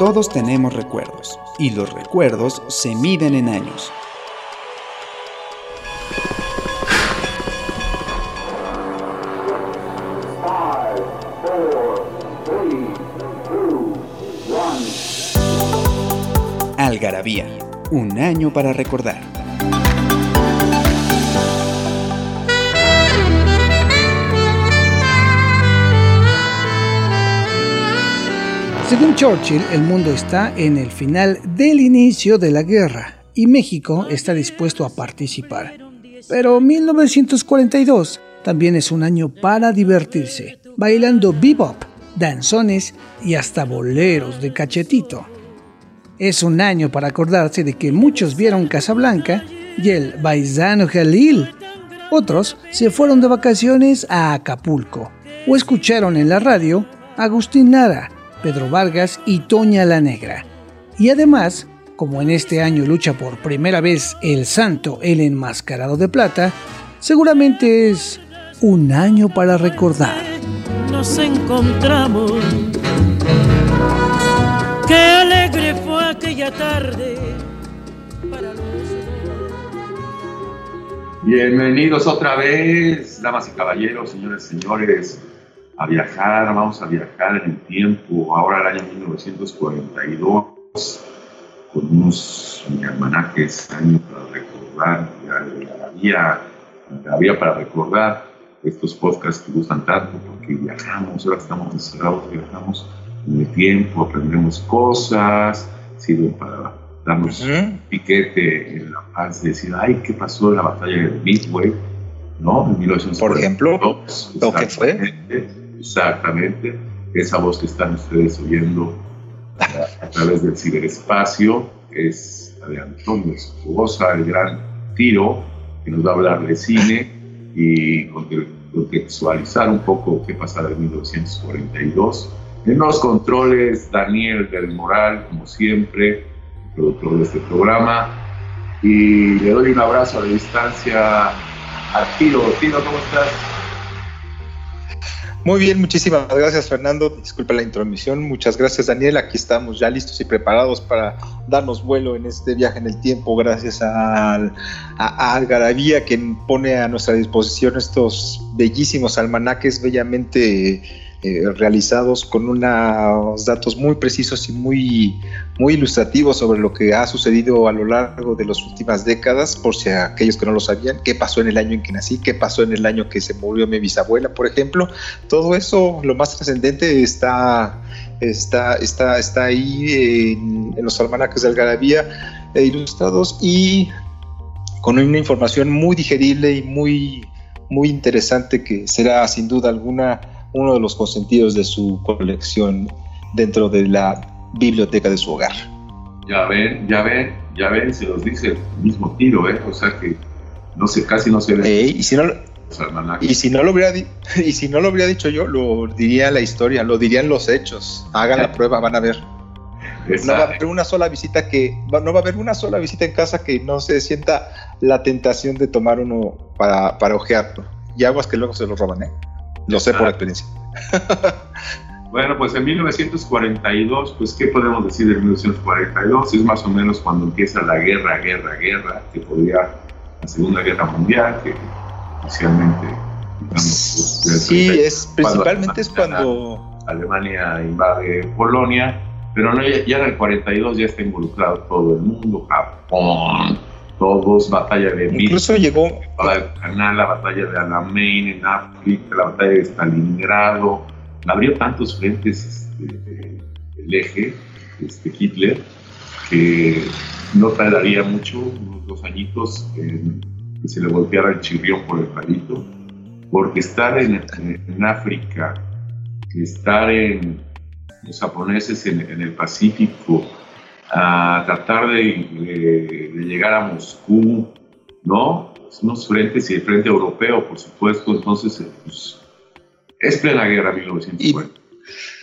Todos tenemos recuerdos y los recuerdos se miden en años. Algarabía, un año para recordar. Según Churchill, el mundo está en el final del inicio de la guerra y México está dispuesto a participar. Pero 1942 también es un año para divertirse, bailando bebop, danzones y hasta boleros de cachetito. Es un año para acordarse de que muchos vieron Casablanca y el Baizano Jalil. Otros se fueron de vacaciones a Acapulco o escucharon en la radio Agustín Nara Pedro Vargas y Toña la Negra. Y además, como en este año lucha por primera vez el santo, el enmascarado de plata, seguramente es un año para recordar. Nos encontramos. Qué alegre fue aquella tarde para los Bienvenidos otra vez, damas y caballeros, señores y señores a viajar, vamos a viajar en el tiempo, ahora el año 1942, con unos almanaques, años para recordar, había, había para recordar estos podcasts que gustan tanto, porque viajamos, ahora estamos encerrados, viajamos en el tiempo, aprendemos cosas, sirven para darnos un piquete en la paz de decir, ay, ¿qué pasó en la batalla de Midway? ¿No? En 1942. Por ejemplo, lo que fue exactamente esa voz que están ustedes oyendo a, través del ciberespacio, es la de Antonio Escobosa, el gran tiro, que nos va a hablar de cine y contextualizar un poco qué pasaba en 1942. En los controles, Daniel del Moral, como siempre, productor de este programa. Y le doy un abrazo a la distancia a Tiro. Tiro, ¿cómo estás? Muy bien, muchísimas gracias Fernando. Disculpa la intromisión. Muchas gracias Daniel. Aquí estamos ya listos y preparados para darnos vuelo en este viaje en el tiempo gracias a, a, Algarabía que pone a nuestra disposición estos bellísimos almanaques bellamente eh, realizados con unos datos muy precisos y muy, muy ilustrativos sobre lo que ha sucedido a lo largo de las últimas décadas, por si aquellos que no lo sabían, qué pasó en el año en que nací, qué pasó en el año que se murió mi bisabuela, por ejemplo. Todo eso, lo más trascendente, está, está, está, está ahí en, los almanaques de Algarabía eh, ilustrados y con una información muy digerible y muy, muy interesante que será sin duda alguna uno de los consentidos de su colección dentro de la biblioteca de su hogar. Ya ven, ya ven, ya ven, se los dice el mismo tiro, ¿eh? O sea que no sé, casi no se ve. y si no, y si no lo hubiera y si no lo hubiera dicho yo, lo diría la historia, lo dirían los hechos. Hagan la prueba, van a ver. No va a haber una sola visita que no va a haber una sola visita en casa que no se sienta la tentación de tomar uno para, para ojearlo. Y aguas que luego se lo roban, ¿eh? Lo sé por experiencia. Bueno, pues en 1942, pues ¿qué podemos decir de 1942? Es más o menos cuando empieza la guerra, guerra, guerra, que podría la Segunda Guerra Mundial, que oficialmente... Digamos, pues, sí, es, principalmente es cuando... Alemania invade Polonia, pero no, ya, ya en el 42 ya está involucrado todo el mundo, Japón, todos, batalla de Incluso llegó canal, la batalla de Alamein en África, la batalla de Stalingrado, abrió tantos frentes este, el eje, este, Hitler, que no tardaría mucho, unos dos añitos, en que se le volteara el chirrión por el palito, porque estar en, en, África, estar en los japoneses en, en el Pacífico, a tratar de, llegar a Moscú, ¿no? Unos frentes y el frente europeo, por supuesto, entonces eh, pues, es plena guerra 1940. Y,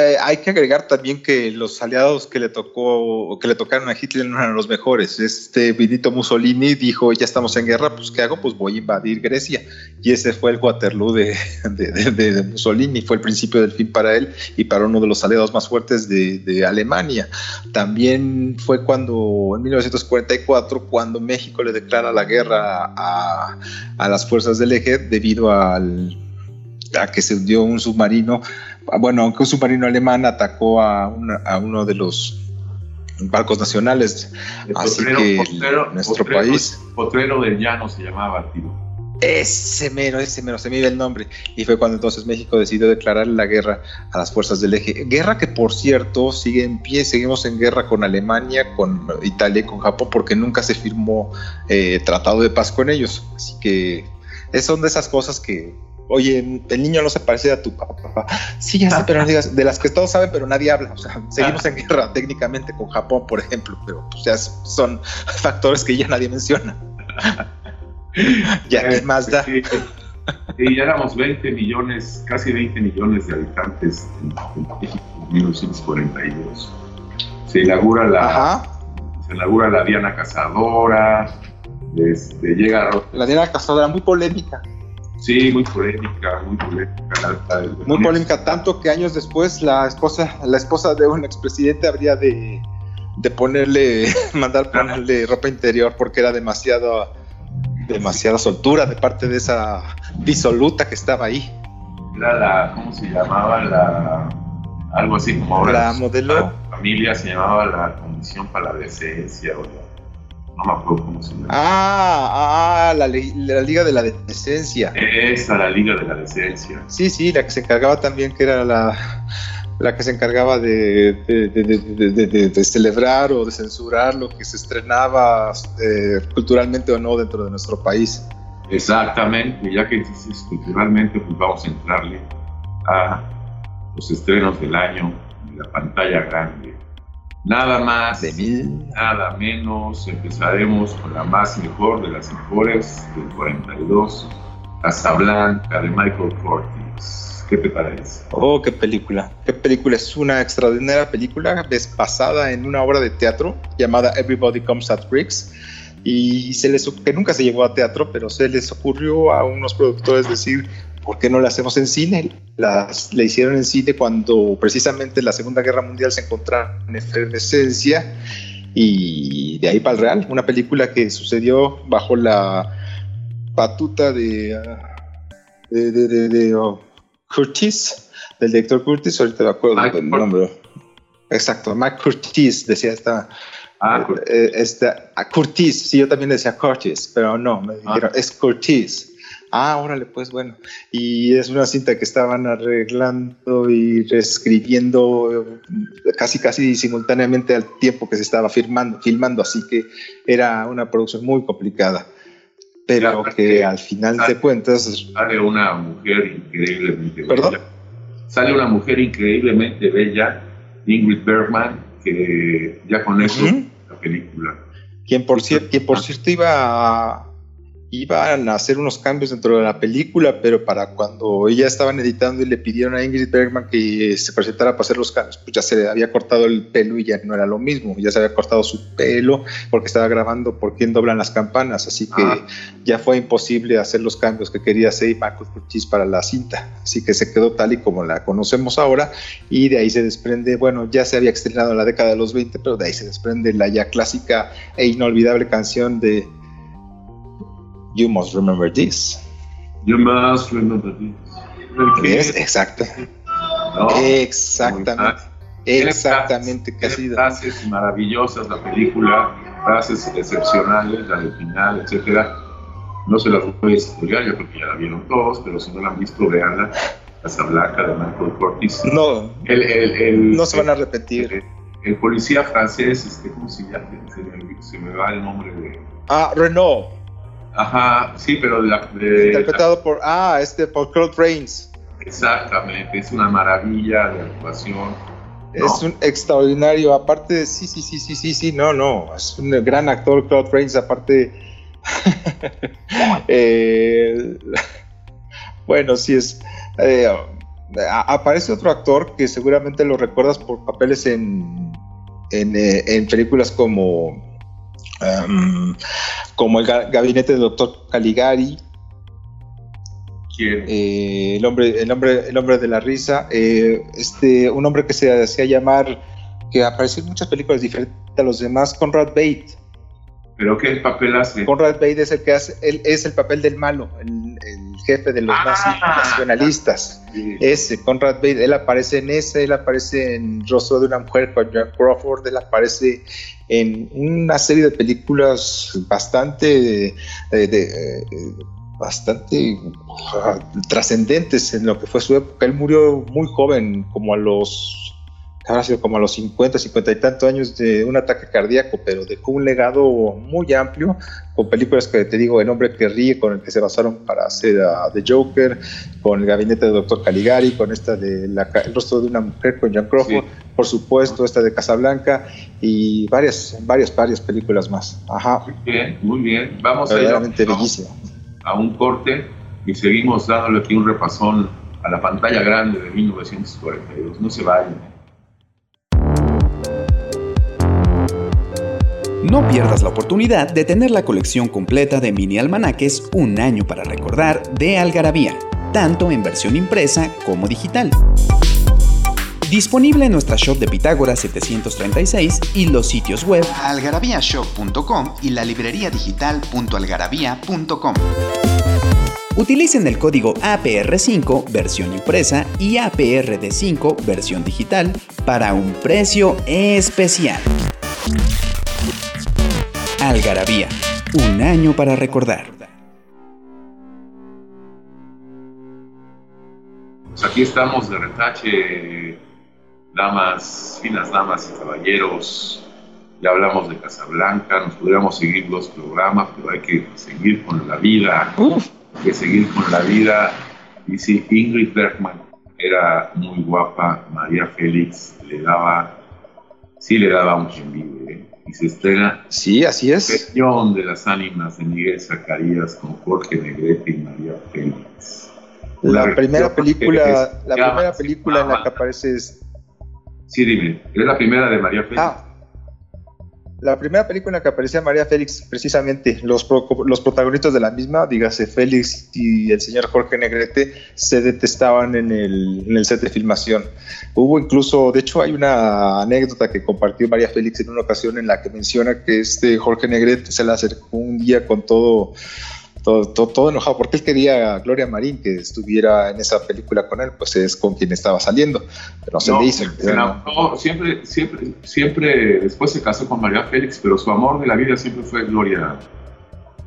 eh, hay que agregar también que los aliados que le tocó, que le tocaron a Hitler no eran los mejores. Este Benito Mussolini dijo, ya estamos en guerra, pues ¿qué hago? Pues voy a invadir Grecia. Y ese fue el Waterloo de, de, Mussolini, fue el principio del fin para él y para uno de los aliados más fuertes de, Alemania. También fue cuando, en 1944, cuando México le declara la guerra a, a las fuerzas del eje debido al, a que se hundió un submarino bueno, que un submarino alemán atacó a, uno de los barcos nacionales. así que nuestro país. Potrero del Llano se llamaba, tío. Ese mero, ese mero, se me iba el nombre. Y fue cuando entonces México decidió declarar la guerra a las fuerzas del eje. Guerra que, por cierto, sigue en pie. Seguimos en guerra con Alemania, con Italia y con Japón, porque nunca se firmó eh, tratado de paz con ellos. Así que son de esas cosas que oye, el niño no se parece a tu papá. Sí, ya sé, pero no digas, de las que todos saben, pero nadie habla. O sea, seguimos en guerra técnicamente con Japón, por ejemplo, pero pues, ya son factores que ya nadie menciona. ya, ¿qué más da? Y ya éramos 20 millones, casi 20 millones de habitantes en, México en 1942. Se inaugura la, se inaugura la Diana Cazadora, este, llega... La Diana Cazadora, muy polémica. Sí, muy polémica, muy polémica. muy polémica, tanto que años después la esposa, la esposa de un expresidente habría de, de ponerle, mandar ponerle ropa interior porque era demasiado, demasiada soltura de parte de esa disoluta que estaba ahí. Era la, ¿cómo se llamaba? La, algo así como ahora. La modelo. La familia se llamaba la Comisión para la Decencia o no me acuerdo cómo se llama. Ah, ah la, Liga de la Decencia. Esa, la Liga de la Decencia. Sí, sí, la que se encargaba también, que era la, la que se encargaba de, de, celebrar o de censurar lo que se estrenaba eh, culturalmente o no dentro de nuestro país. Exactamente, ya que dices culturalmente, pues vamos a entrarle a los estrenos del año de la pantalla grande. Nada más, de nada menos, empezaremos con la más mejor de las mejores del 42, Casablanca de Michael Curtis. ¿Qué te parece? Oh, qué película. Qué película. Es una extraordinaria película basada en una obra de teatro llamada Everybody Comes at Bricks. Y se les, que nunca se llevó a teatro, pero se les ocurrió a unos productores decir, ¿por qué no la hacemos en cine? Las, la hicieron en cine cuando precisamente la Segunda Guerra Mundial se encontraba en efervescencia y de ahí para el real, una película que sucedió bajo la patuta de, de, de, oh, Curtis, del director Curtis, ahorita me acuerdo del nombre. Exacto, Mike Curtis decía esta. Ah, eh, eh, ah, Curtis, sí, yo también decía Curtis, pero no, me ah. dijeron, es Curtis. Ah, órale, pues bueno. Y es una cinta que estaban arreglando y reescribiendo eh, casi casi simultáneamente al tiempo que se estaba filmando, filmando así que era una producción muy complicada. Pero que, al final de cuentas... Sale una mujer increíblemente bella. Sale una mujer increíblemente bella, Ingrid Bergman, que ya con eso la película. Quien por, quien por cierto iba a iban a hacer unos cambios dentro de la película, pero para cuando ella estaban editando y le pidieron a Ingrid Bergman que se presentara para hacer los cambios, pues ya se le había cortado el pelo y ya no era lo mismo, ya se había cortado su pelo porque estaba grabando por quién doblan las campanas, así que ah. ya fue imposible hacer los cambios que quería hacer Michael Curtis para la cinta, así que se quedó tal y como la conocemos ahora y de ahí se desprende, bueno, ya se había estrenado en la década de los 20, pero de ahí se desprende la ya clásica e inolvidable canción de You must remember this. You must remember this. exacto. Exactamente. Exactamente, casi. Frases maravillosas la película, frases excepcionales, la del final, etcétera. No se las voy a estudiar, yo creo que ya la vieron todos, pero si no la han visto, veanla. Casablanca de Michael Curtis. No, el, el, el, no se van a repetir. El, policía francés, este, ¿cómo se llama? Se me va el nombre de. Ah, Renault. Ajá, sí, pero Interpretado por, ah, este, por Claude Rains. Exactamente, es una maravilla de actuación. Es un extraordinario, aparte, sí, sí, sí, sí, sí, sí, no, no, es un gran actor Claude Rains, aparte, eh, bueno, sí es, eh, aparece otro actor que seguramente lo recuerdas por papeles en, en, eh, películas como, um, como El Gabinete del Doctor Caligari. Eh, el, hombre, el, hombre, el hombre de la risa. Eh, este, un hombre que se hacía llamar, que apareció en muchas películas diferentes a los demás, Conrad Bate. ¿Pero qué papel hace? Conrad Bate es el que hace, él es el papel del malo, el, jefe de los ah, nacionalistas. Ese, Conrad Bate, él aparece en ese, él aparece en Rostro de una mujer con John Crawford, él aparece en una serie de películas bastante de, bastante ah, trascendentes en lo que fue su época. Él murió muy joven, como a los habrá sido como a los 50, 50 y tantos años de un ataque cardíaco, pero dejó un legado muy amplio con películas que te digo, El hombre que ríe, con el que se basaron para hacer a The Joker, con El gabinete del doctor Caligari, con esta de El rostro de una mujer con John Crawford, por supuesto, esta de Casablanca y varias, varias, varias películas más. Ajá. Muy bien, muy bien. Vamos a ir a un corte y seguimos dándole aquí un repasón a la pantalla grande de 1942. No se vayan. No pierdas la oportunidad de tener la colección completa de mini almanaques Un año para recordar de Algarabía, tanto en versión impresa como digital. Disponible en nuestra shop de Pitágoras 736 y los sitios web algarabíashop.com y la librería digital.algarabía.com. Utilicen el código APR5 versión impresa y APRD5 versión digital para un precio especial. Algarabía, un año para recordar. Pues aquí estamos de retache, damas, finas damas y caballeros. Ya hablamos de Casablanca, nos podríamos seguir los programas, pero hay que seguir con la vida. Hay que seguir con la vida. Y si Ingrid Bergman era muy guapa, María Félix le daba, sí le daba un ¿eh? Y se estrena. Sí, así es. de las ánimas de Miguel Zacarías con Jorge Negrete y María Félix. La, primera película, la primera película en la que aparece es. Sí, dime, es la primera de María Félix. Ah, la primera película que aparecía María Félix, precisamente, los, protagonistas de la misma, dígase Félix y el señor Jorge Negrete, se detestaban en el, en el set de filmación. Hubo incluso, de hecho, hay una anécdota que compartió María Félix en una ocasión en la que menciona que este Jorge Negrete se le acercó un día con todo todo, todo, enojado, porque él quería a Gloria Marín que estuviera en esa película con él, pues es con quien estaba saliendo, pero no se le hizo. siempre, siempre, siempre, después se casó con María Félix, pero su amor de la vida siempre fue Gloria,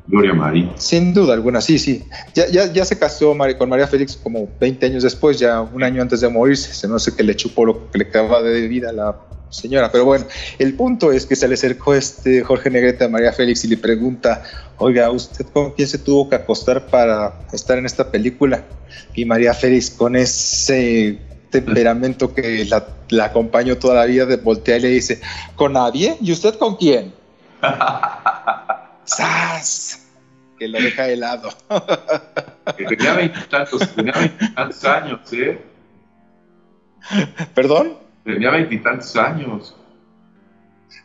Gloria Marín. Sin duda alguna, sí, sí. Ya, ya, ya se casó con María Félix como 20 años después, ya un año antes de morirse, se no sé qué le chupó lo que le quedaba de vida a la señora. Pero bueno, el punto es que se le acercó este Jorge Negrete a María Félix y le pregunta, oiga, ¿usted con quién se tuvo que acostar para estar en esta película? Y María Félix con ese temperamento que la, la acompañó toda la vida, de voltea y le dice, ¿con nadie? ¿Y usted con quién? ¡Sas! Que lo deja helado. que tenía veintitantos, tenía veintitantos años, ¿eh? ¿Perdón? Tenía veintitantos años.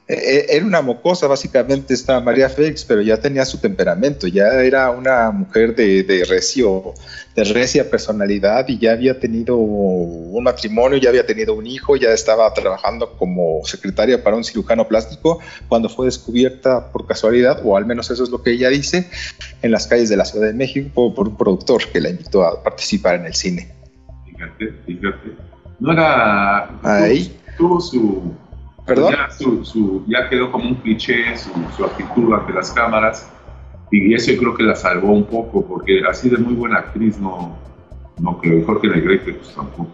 Eh, eh, era una mocosa, básicamente, esta María Félix, pero ya tenía su temperamento, ya era una mujer de, de, recio, de recia personalidad y ya había tenido un matrimonio, ya había tenido un hijo, ya estaba trabajando como secretaria para un cirujano plástico cuando fue descubierta por casualidad, o al menos eso es lo que ella dice, en las calles de la Ciudad de México por un productor que la invitó a participar en el cine. Fíjate, fíjate. No era. Ahí. Tuvo su. ¿Perdón? Ya, su, ya quedó como un cliché su, su, actitud ante las cámaras. Y eso yo creo que la salvó un poco, porque así de muy buena actriz no, no creo. Jorge Negrete, pues tampoco.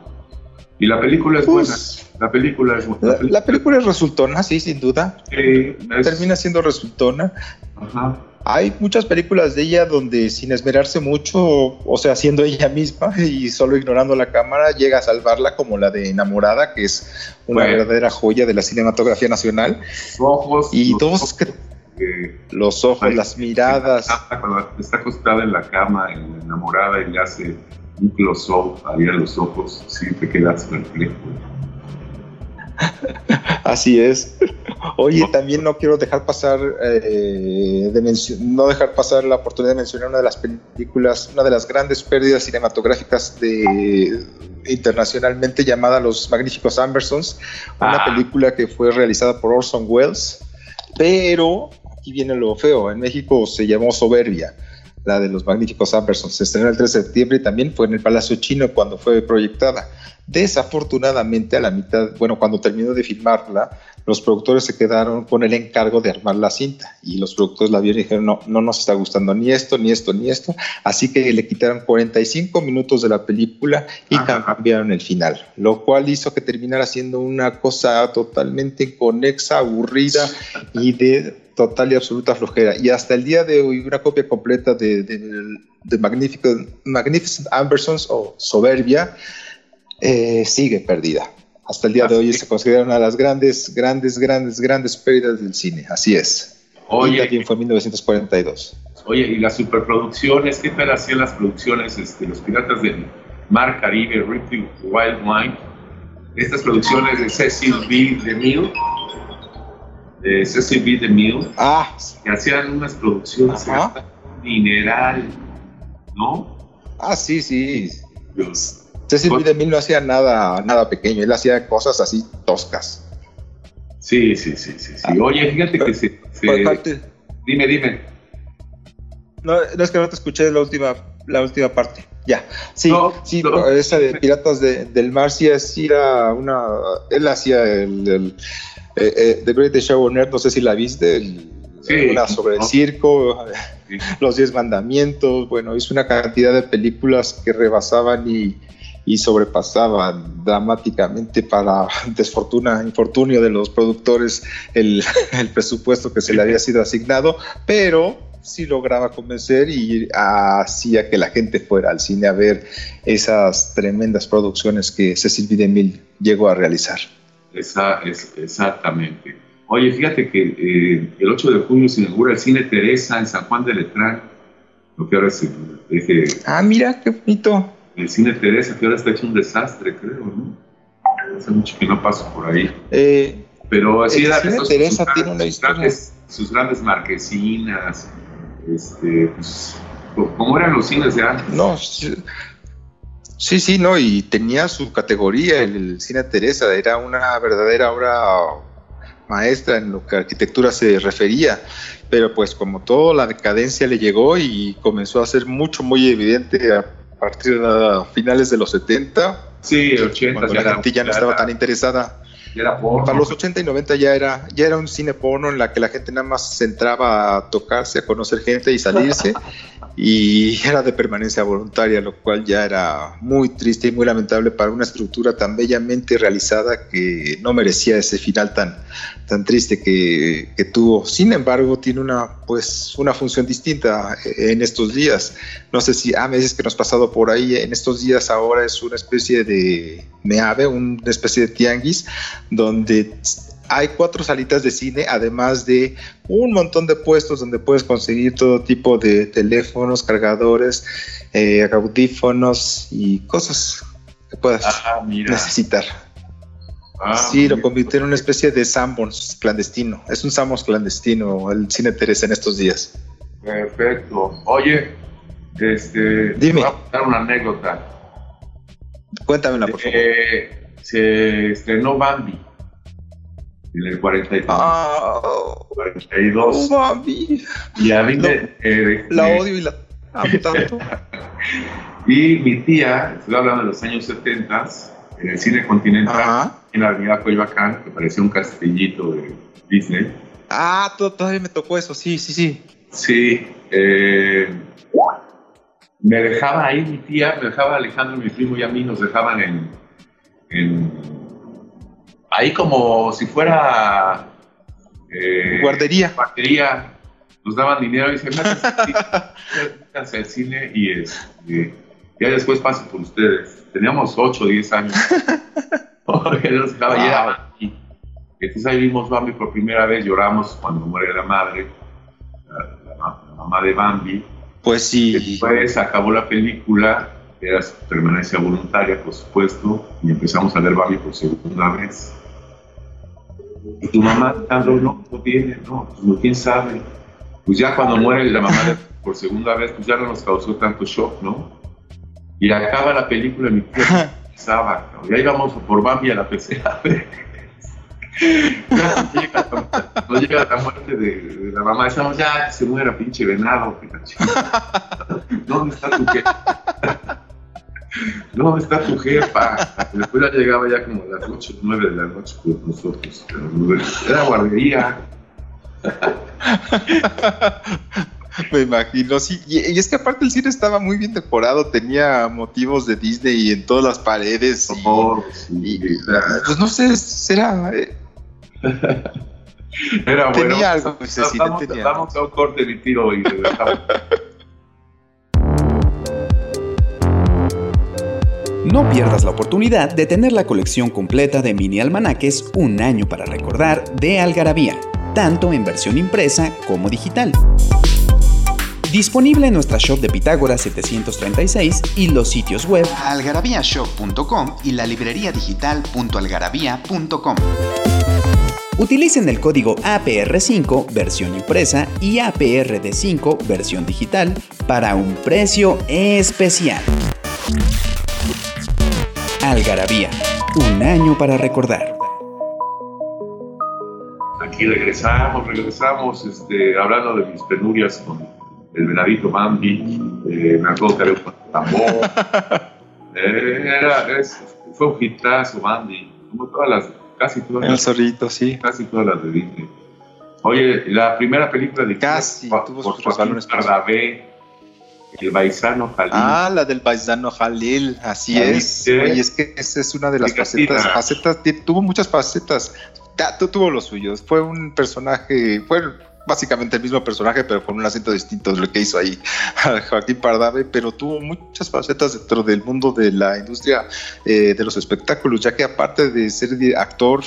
Y la película es buena. Pues, la película es buena. La, película es resultona, sí, sin duda. Termina siendo resultona. Ajá. Hay muchas películas de ella donde sin esmerarse mucho, o sea, siendo ella misma y solo ignorando la cámara, llega a salvarla, como la de Enamorada, que es una verdadera joya de la cinematografía nacional. Ojos, y los todos ojos, los ojos, las miradas. Cuando está acostada en la cama, enamorada, y le hace un close-up, abrir los ojos, sí te quedas perplejo. Así es. Oye, también no quiero dejar pasar eh, de no dejar pasar la oportunidad de mencionar una de las películas, una de las grandes pérdidas cinematográficas de internacionalmente llamada Los Magníficos Ambersons, una ah. película que fue realizada por Orson Welles, pero aquí viene lo feo, en México se llamó Soberbia la de los magníficos Ambersons. Se estrenó el 3 de septiembre y también fue en el Palacio Chino cuando fue proyectada. Desafortunadamente, a la mitad, bueno, cuando terminó de filmarla, los productores se quedaron con el encargo de armar la cinta y los productores la vieron y dijeron, no, no nos está gustando ni esto, ni esto, ni esto. Así que le quitaron 45 minutos de la película y cambiaron el final, lo cual hizo que terminara siendo una cosa totalmente inconexa, aburrida y de total y absoluta flojera. Y hasta el día de hoy, una copia completa de, de, Magnificent, Magnificent Ambersons o Soberbia eh, sigue perdida. Hasta el día de hoy se considera una de las grandes, grandes, grandes, grandes pérdidas del cine. Así es. Oye, también fue en 1942. Oye, y las superproducciones, ¿qué tal hacían las producciones? Este, los piratas del Mar Caribe, Ripping Wild Wine, estas producciones de Cecil B. DeMille, de Cecil B. DeMille, ah. que hacían unas producciones mineral, ¿no? Ah, sí, sí. Cecil B. DeMille no hacía nada, nada pequeño, él hacía cosas así toscas. Sí, sí, sí, sí. sí. Oye, fíjate que se... Dime, dime. No, no es que no te escuché la última, la última parte. Ya, sí, sí, esa de Piratas del Mar sí, era una, él hacía el, eh, eh, The Greatest Show on Earth, no sé si la viste, una sobre el circo, los Diez Mandamientos, bueno, hizo una cantidad de películas que rebasaban y, y sobrepasaban dramáticamente para desfortuna, infortunio de los productores el, el presupuesto que se le había sido asignado, pero sí lograba convencer y hacía que la gente fuera al cine a ver esas tremendas producciones que Cecil B. DeMille llegó a realizar. Esa, es, exactamente. Oye, fíjate que eh, el 8 de junio se inaugura el Cine Teresa en San Juan de Letrán, lo que ahora se deje... Ah, mira, qué bonito. El Cine Teresa, que ahora está hecho un desastre, creo, ¿no? Hace mucho que no paso por ahí. Eh, Pero así era. Cine Teresa tiene una historia. sus grandes marquesinas, este, pues, ¿cómo eran los cines de antes? No, Sí, sí, no, y tenía su categoría, el, cine Teresa, era una verdadera obra maestra en lo que a arquitectura se refería, pero pues como todo la decadencia le llegó y comenzó a ser mucho, muy evidente a partir de finales de los 70. Sí, 80. Cuando la gente ya no estaba tan interesada para los 80 y 90 ya era, ya era un cine porno en la que la gente nada más se entraba a tocarse, a conocer gente y salirse. y era de permanencia voluntaria, lo cual ya era muy triste y muy lamentable para una estructura tan bellamente realizada que no merecía ese final tan, tan triste que, que tuvo. Sin embargo, tiene una, pues, una función distinta en estos días. No sé si a ah, veces que nos ha pasado por ahí, en estos días ahora es una especie de meave, una especie de tianguis, donde hay cuatro salitas de cine, además de un montón de puestos donde puedes conseguir todo tipo de teléfonos, cargadores, eh, audífonos y cosas que puedas ah, necesitar. Ah, sí, lo convirtió en una especie de Sambons clandestino. Es un Sambons clandestino el cine Teresa en estos días. Perfecto. Oye, este, Dime. voy a contar una anécdota. Cuéntamela, por favor. Eh, se estrenó Bambi en el 42. Ah, 42. Bambi. Y a mí me, eh, la odio y la amo tanto. y mi tía, estoy hablando de los años 70, en el cine continental, en la avenida Coyoacán, que parecía un castellito de Disney. Ah, todavía me tocó eso, sí, sí, sí. Sí, eh, me dejaba ahí mi tía, me dejaba Alejandro, mi primo y a mí, nos dejaban en ahí como si fuera eh, guardería. Guardería. Nos daban dinero y se métanse al cine y este, ya después paso por ustedes. Teníamos 8 o 10 años. Entonces ahí vimos Bambi por primera vez, lloramos cuando muere la madre, la, mamá de Bambi. Pues sí. Después acabó la película era su permanencia voluntaria, por supuesto, y empezamos a ver Barbie por segunda vez. Y tu mamá, Sandro, no, no viene, no, pues quién sabe. Pues ya cuando muere la mamá por segunda vez, pues ya no nos causó tanto shock, ¿no? Y acaba la película, mi tío pensaba, ya íbamos por Bambi a la PCA. no llega la muerte de, la mamá, decíamos, ya se muera, pinche venado. ¿Dónde está tu jefa? ¿Dónde está tu jefa? Después ya llegaba ya como a las 8 o 9 de la noche con nosotros. Era guardería. Me imagino, sí. Y, es que aparte el cine estaba muy bien decorado, tenía motivos de Disney en todas las paredes. Y, pues no sé, será. Eh, Era bueno. Tenía algo ese vamos, tenía. Vamos a un corte de tiro y No pierdas la oportunidad de tener la colección completa de mini almanaques Un año para recordar de Algarabía, tanto en versión impresa como digital. Disponible en nuestra shop de Pitágoras 736 y los sitios web algarabíashop.com y la librería digital.algarabía.com. Utilicen el código APR5 versión impresa y APRD5 versión digital para un precio especial. Algarabía, un año para recordar. Aquí regresamos, regresamos este, hablando de mis penurias con el venadito Bambi, eh, me acuerdo que era un tambor. Eh, era, es, fue un hitazo Bambi, como todas las, casi todas El zorrito, sí. Casi todas las de Disney. Oye, la primera película de Casi, tuvo por sus el Baisano Jalil. Ah, la del Baisano Jalil, así es. Oye, es que esa es una de las facetas, facetas, tuvo muchas facetas. Tuvo los suyos. Fue un personaje, fue básicamente el mismo personaje, pero con un acento distinto de lo que hizo ahí Joaquín Pardave, pero tuvo muchas facetas dentro del mundo de la industria eh, de los espectáculos, ya que aparte de ser actor,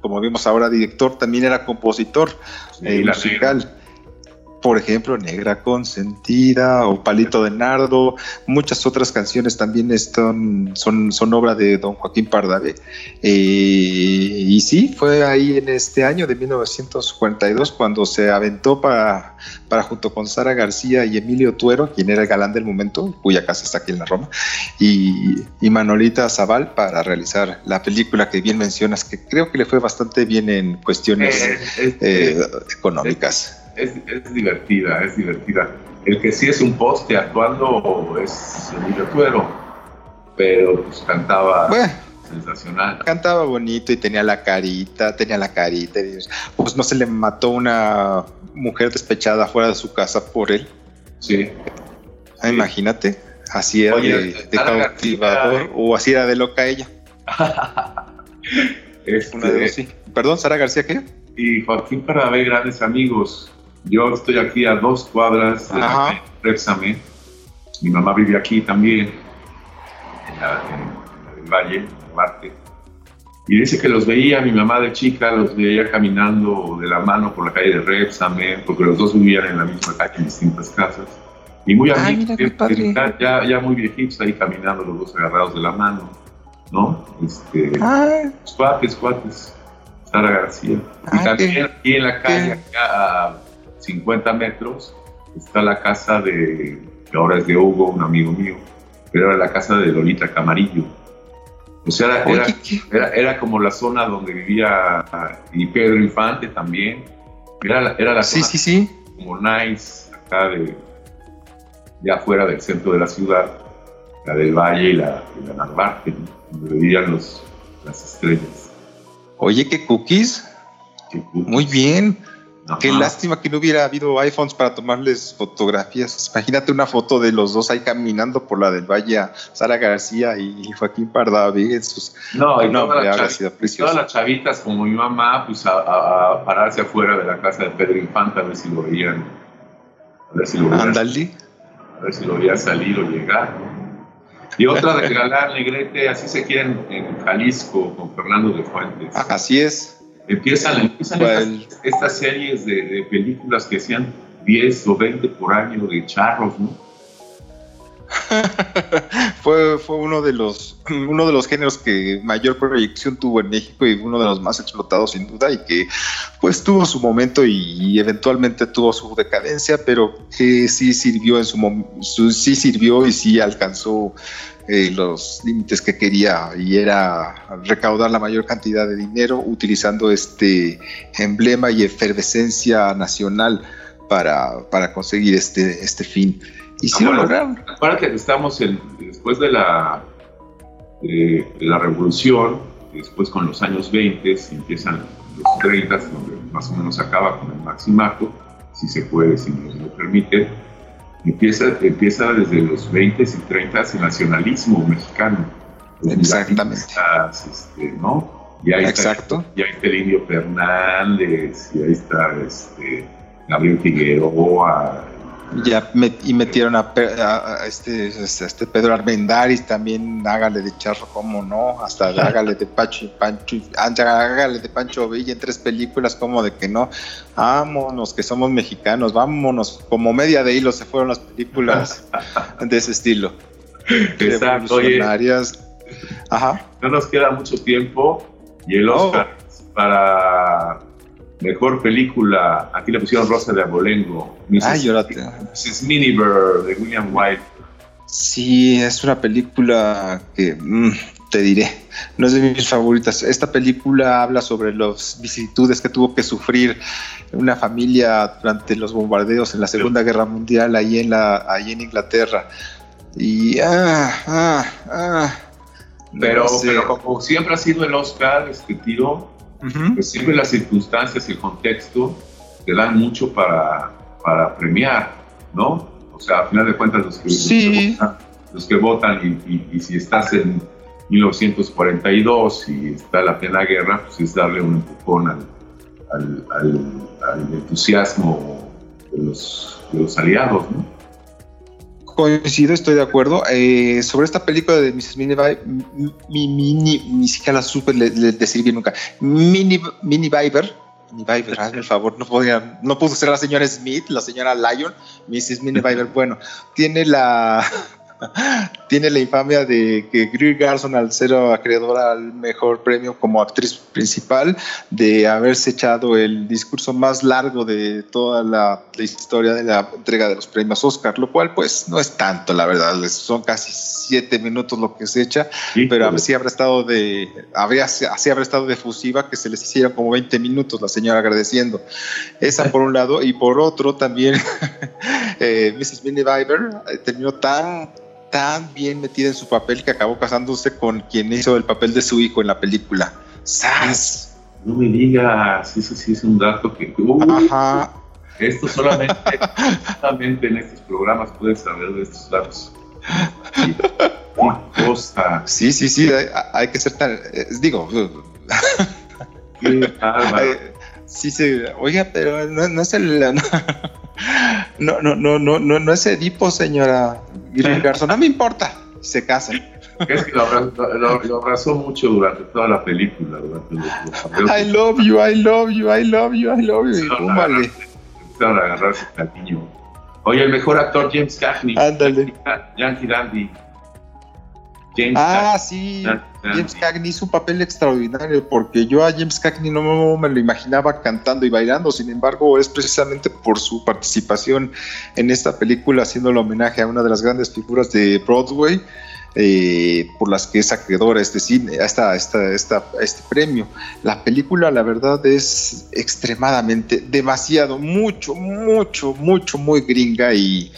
como vimos ahora, director, también era compositor eh, musical por ejemplo, Negra Consentida o Palito de Nardo, muchas otras canciones también están, son, son obra de don Joaquín Pardavé. Eh, y sí, fue ahí en este año de 1942 cuando se aventó para, para junto con Sara García y Emilio Tuero, quien era el galán del momento, cuya casa está aquí en la Roma, y, Manolita Zaval para realizar la película que bien mencionas, que creo que le fue bastante bien en cuestiones eh, eh, económicas es, divertida, es divertida. El que sí es un poste actuando es Emilio Tuero, pero pues cantaba sensacional. Cantaba bonito y tenía la carita, tenía la carita. pues no se le mató una mujer despechada fuera de su casa por él. Sí. Ah, imagínate, así era de, cautivador o así era de loca ella. este, Perdón, Sara García, ¿qué? Y Joaquín para ver grandes amigos. Yo estoy aquí a dos cuadras de Repsame. Mi mamá vive aquí también, en, el Valle, en Marte. Y dice que los veía, mi mamá de chica los veía caminando de la mano por la calle de Repsame, porque los dos vivían en la misma calle, en distintas casas. Y muy amigos, ya, ya muy viejitos ahí caminando los dos agarrados de la mano, ¿no? Este, cuates, cuates. Sara García. y también aquí en la calle, acá 50 metros está la casa de, que ahora es de Hugo, un amigo mío, pero era la casa de Lolita Camarillo. O sea, era, era, como la zona donde vivía y Pedro Infante también. Era, la, era la zona sí, sí. como nice, acá de, de afuera del centro de la ciudad, la del Valle y la, la Narvarte, donde vivían los, las estrellas. Oye, ¿qué cookies? ¿Qué cookies? Muy bien. Qué lástima que no hubiera habido iPhones para tomarles fotografías. Imagínate una foto de los dos ahí caminando por la del Valle, Sara García y Joaquín Pardavé. No, y no, todas, las chavitas como mi mamá, pues a, pararse afuera de la casa de Pedro Infanta a ver si lo veían. A ver si lo veían. A ver si lo veían salir o llegar. Y otra de Galán Negrete, así se quieren en Jalisco con Fernando de Fuentes. Así es. Empiezan, empiezan estas, series de, películas que sean 10 o 20 por año de charros, ¿no? fue, fue uno de los uno de los géneros que mayor proyección tuvo en México y uno de los más explotados sin duda y que pues tuvo su momento y, eventualmente tuvo su decadencia, pero que sí sirvió en su, sí sirvió y sí alcanzó eh, los límites que quería y era recaudar la mayor cantidad de dinero utilizando este emblema y efervescencia nacional para, para conseguir este, este fin. Y sí lo lograron. Acuérdate que estamos en, después de la, de, la revolución, después con los años 20, empiezan los 30, donde más o menos acaba con el maximato, si se puede, si nos lo permite. Empieza, empieza desde los 20 y 30 el nacionalismo mexicano. Exactamente. Este, ¿no? Y ahí Exacto. Está, ya está el Indio Fernández, y ahí está este, Gabriel Figueroa, ya y metieron a, este, este Pedro Armendáriz también, hágale de charro, como no, hasta hágale de Pancho, Pancho, hágale de Pancho Villa en tres películas, como de que no, vámonos, que somos mexicanos, vámonos, como media de hilo se fueron las películas de ese estilo. Exacto, Ajá. No nos queda mucho tiempo y el Oscar para Mejor película, aquí le pusieron Rosa de Abolengo. Mrs. Mrs. Miniver de William White. Sí, es una película que mm, te diré, no es de mis favoritas. Esta película habla sobre las vicisitudes que tuvo que sufrir una familia durante los bombardeos en la Segunda Guerra Mundial ahí en, la, ahí en Inglaterra. Y ah, ah, ah, pero, pero como siempre ha sido el Oscar, este tiro, pues siempre las circunstancias y el contexto te dan mucho para, para premiar, ¿no? O sea, a final de cuentas los que, los que votan, y, si estás en 1942 y está la plena guerra, pues es darle un empujón al, al, entusiasmo de los, de los aliados, ¿no? Coincido, estoy de acuerdo. Eh, sobre esta película de Mrs. Miniviver, mi, mini, ni siquiera la supe decir bien nunca. Mini, Miniviver, Miniviver, hazme el favor, no podía, no pudo ser la señora Smith, la señora Lyon, Mrs. Miniviver, bueno, tiene la tiene la infamia de que Greer Garson, al ser acreedora al mejor premio como actriz principal, de haberse echado el discurso más largo de toda la, historia de la entrega de los premios Oscar, lo cual pues no es tanto, la verdad, son casi siete minutos lo que se echa, pero así habrá estado de, habría, así habrá estado de fusiva que se les hiciera como 20 minutos la señora agradeciendo. Esa por un lado, y por otro también eh, Mrs. Minnie Viber eh, terminó tan tan bien metida en su papel que acabó casándose con quien hizo el papel de su hijo en la película. ¡Sas! No me digas, eso sí es un dato que... Ajá. Esto solamente, solamente en estos programas puedes saber de estos datos. Sí, sí, sí, hay, que ser tan... Eh, digo... Qué sí, sí, oiga, pero no, no es el... No, no, no, no, no, no es Edipo, señora Garza. No me importa, se casan. Es que lo, abrazó, mucho durante toda la película. I love you, I love you, I love you, I love you. Empezaron, empezaron a agarrarse cariño. Oye, el mejor actor James Cagney. Ándale. Yankee Dandy ah, sí, James Cagney hizo un papel extraordinario porque yo a James Cagney no me lo imaginaba cantando y bailando, sin embargo es precisamente por su participación en esta película haciendo el homenaje a una de las grandes figuras de Broadway. Eh, por las que es acreedor a este cine, esta, esta, esta, este premio. La película, la verdad, es extremadamente, demasiado, mucho, mucho, mucho, muy gringa y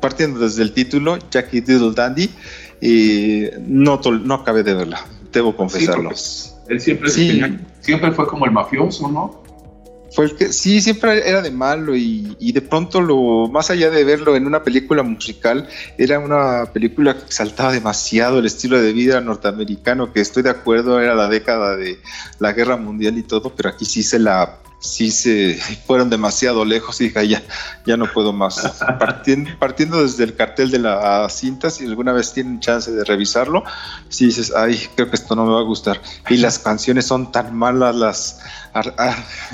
partiendo desde el título, Jackie Diddle Dandy, y no, no acabé de verla, debo confesarlo. él siempre, siempre fue como el mafioso, ¿no? Fue el que, sí, siempre era de malo y, y, de pronto lo, más allá de verlo en una película musical, era una película que exaltaba demasiado el estilo de vida norteamericano, que estoy de acuerdo, era la década de la guerra mundial y todo, pero aquí sí se la sí se fueron demasiado lejos y dije, ya, ya no puedo más. Partiendo, partiendo desde el cartel de la cinta, si alguna vez tienen chance de revisarlo, si dices, ay, creo que esto no me va a gustar. Y las canciones son tan malas, las,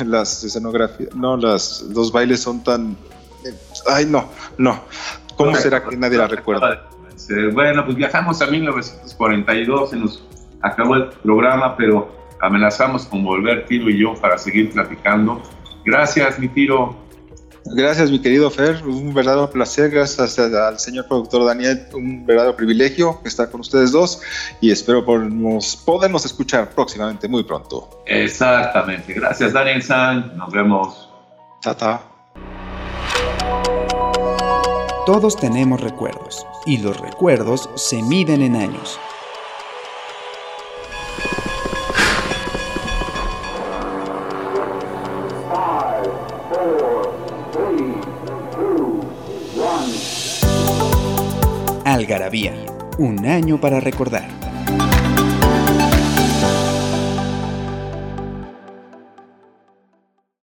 las escenografías, no, las, los bailes son tan... Ay, no, no. ¿Cómo será que nadie la recuerda? bueno, pues viajamos a 1942, se nos acabó el programa, pero amenazamos con volver Tiro y yo para seguir platicando. Gracias, mi Tiro. Gracias, mi querido Fer. Un verdadero placer. Gracias al señor productor Daniel. Un verdadero privilegio estar con ustedes dos y espero podernos escuchar próximamente, muy pronto. Exactamente. Gracias, Daniel San. Nos vemos. Tata. Todos tenemos recuerdos y los recuerdos se miden en años. Un año para recordar.